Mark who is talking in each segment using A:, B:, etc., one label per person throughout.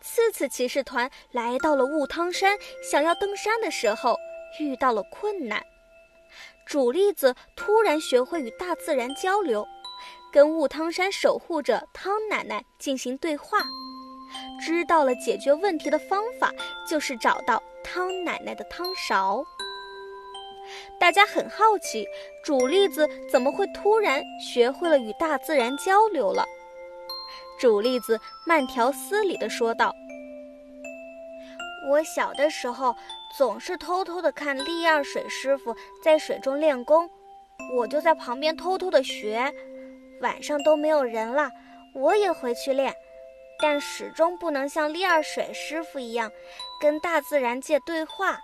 A: 次次骑士团来到了雾汤山，想要登山的时候遇到了困难。主粒子突然学会与大自然交流，跟雾汤山守护者汤奶奶进行对话，知道了解决问题的方法就是找到汤奶奶的汤勺。大家很好奇，主粒子怎么会突然学会了与大自然交流了？主栗子慢条斯理地说道：“
B: 我小的时候总是偷偷地看利二水师傅在水中练功，我就在旁边偷偷地学。晚上都没有人了，我也回去练，但始终不能像利二水师傅一样跟大自然界对话。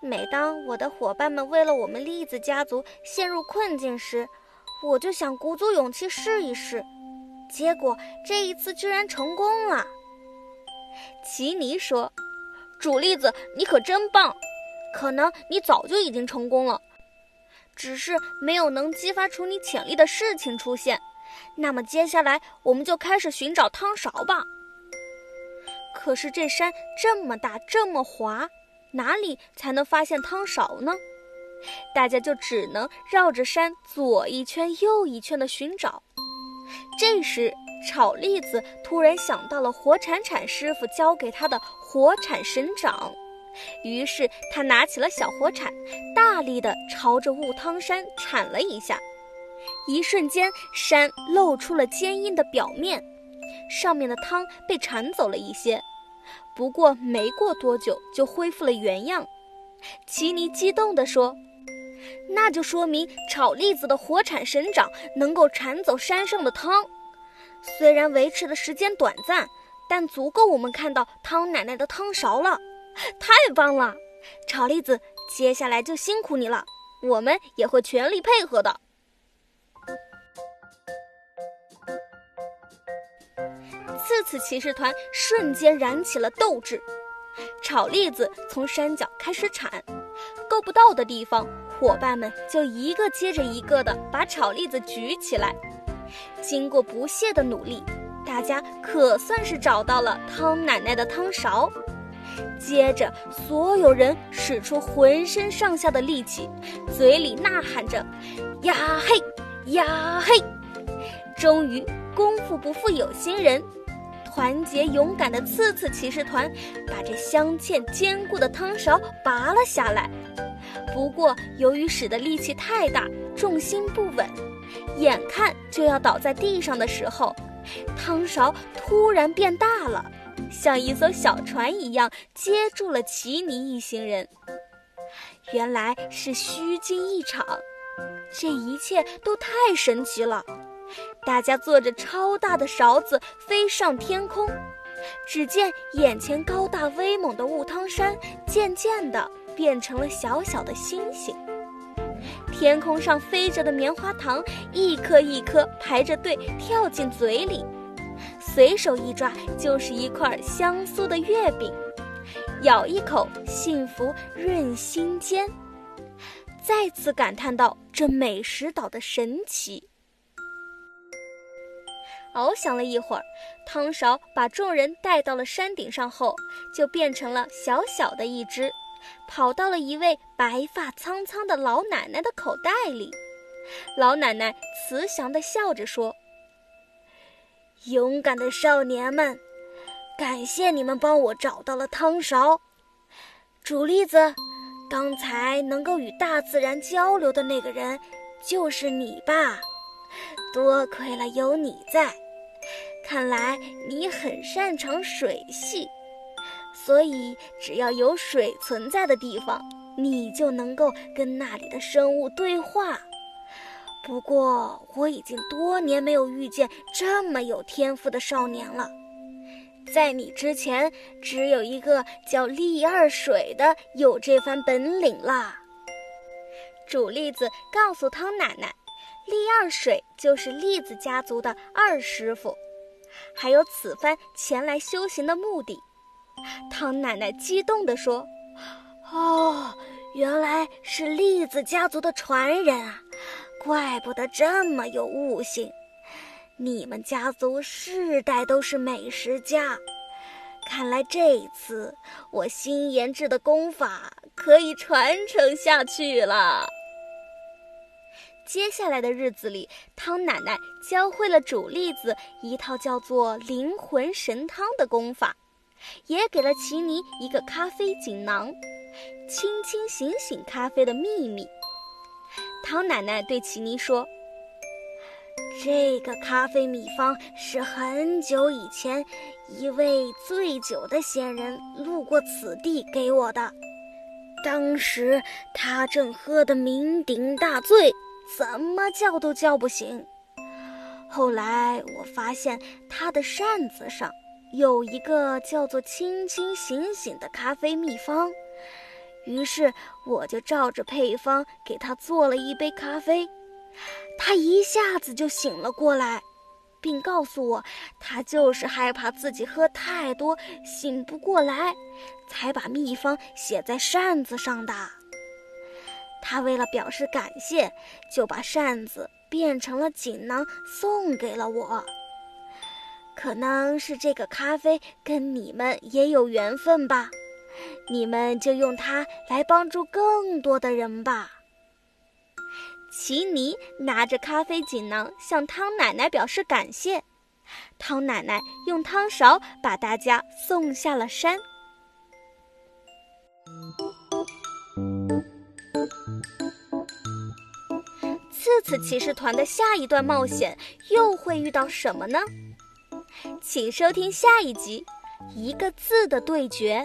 B: 每当我的伙伴们为了我们栗子家族陷入困境时，我就想鼓足勇气试一试。”结果这一次居然成功了，
A: 奇尼说：“主粒子，你可真棒！可能你早就已经成功了，只是没有能激发出你潜力的事情出现。那么接下来我们就开始寻找汤勺吧。可是这山这么大，这么滑，哪里才能发现汤勺呢？大家就只能绕着山左一圈右一圈的寻找。”这时，炒栗子突然想到了火铲铲师傅教给他的火铲神掌，于是他拿起了小火铲，大力地朝着雾汤山铲了一下。一瞬间，山露出了坚硬的表面，上面的汤被铲走了一些。不过没过多久，就恢复了原样。奇尼激动地说。那就说明炒栗子的火铲神掌能够铲走山上的汤，虽然维持的时间短暂，但足够我们看到汤奶奶的汤勺了。太棒了，炒栗子，接下来就辛苦你了，我们也会全力配合的。次次骑士团瞬间燃起了斗志，炒栗子从山脚开始铲，够不到的地方。伙伴们就一个接着一个的把炒栗子举起来。经过不懈的努力，大家可算是找到了汤奶奶的汤勺。接着，所有人使出浑身上下的力气，嘴里呐喊着：“呀嘿，呀嘿！”终于，功夫不负有心人，团结勇敢的刺刺骑士团把这镶嵌坚固的汤勺拔了下来。不过，由于使的力气太大，重心不稳，眼看就要倒在地上的时候，汤勺突然变大了，像一艘小船一样接住了奇尼一行人。原来是虚惊一场，这一切都太神奇了！大家坐着超大的勺子飞上天空，只见眼前高大威猛的雾汤山渐渐的。变成了小小的星星，天空上飞着的棉花糖一颗一颗排着队跳进嘴里，随手一抓就是一块香酥的月饼，咬一口，幸福润心间。再次感叹到这美食岛的神奇。翱翔了一会儿，汤勺把众人带到了山顶上后，就变成了小小的一只。跑到了一位白发苍苍的老奶奶的口袋里，老奶奶慈祥地笑着说：“勇敢的少年们，感谢你们帮我找到了汤勺。主栗子，刚才能够与大自然交流的那个人，就是你吧？多亏了有你在，看来你很擅长水系。”所以，只要有水存在的地方，你就能够跟那里的生物对话。不过，我已经多年没有遇见这么有天赋的少年了。在你之前，只有一个叫利二水的有这番本领啦。主栗子告诉汤奶奶，利二水就是栗子家族的二师傅，还有此番前来修行的目的。汤奶奶激动地说：“哦，原来是栗子家族的传人啊！怪不得这么有悟性。你们家族世代都是美食家，
B: 看来这一次我新研制的功法可以传承下去了。
A: 接下来的日子里，汤奶奶教会了煮栗子一套叫做“灵魂神汤”的功法，也给了奇尼一个咖啡锦囊，清清醒醒咖啡的秘密。汤奶奶对奇尼说：“
B: 这个咖啡秘方是很久以前一位醉酒的仙人路过此地给我的，当时他正喝得酩酊大醉。”怎么叫都叫不醒。后来我发现他的扇子上有一个叫做“清清醒醒”的咖啡秘方，于是我就照着配方给他做了一杯咖啡，他一下子就醒了过来，并告诉我，他就是害怕自己喝太多醒不过来，才把秘方写在扇子上的。他为了表示感谢，就把扇子变成了锦囊，送给了我。可能是这个咖啡跟你们也有缘分吧，你们就用它来帮助更多的人吧。
A: 奇尼拿着咖啡锦囊向汤奶奶表示感谢，汤奶奶用汤勺把大家送下了山。次次骑士团的下一段冒险又会遇到什么呢？请收听下一集《一个字的对决》。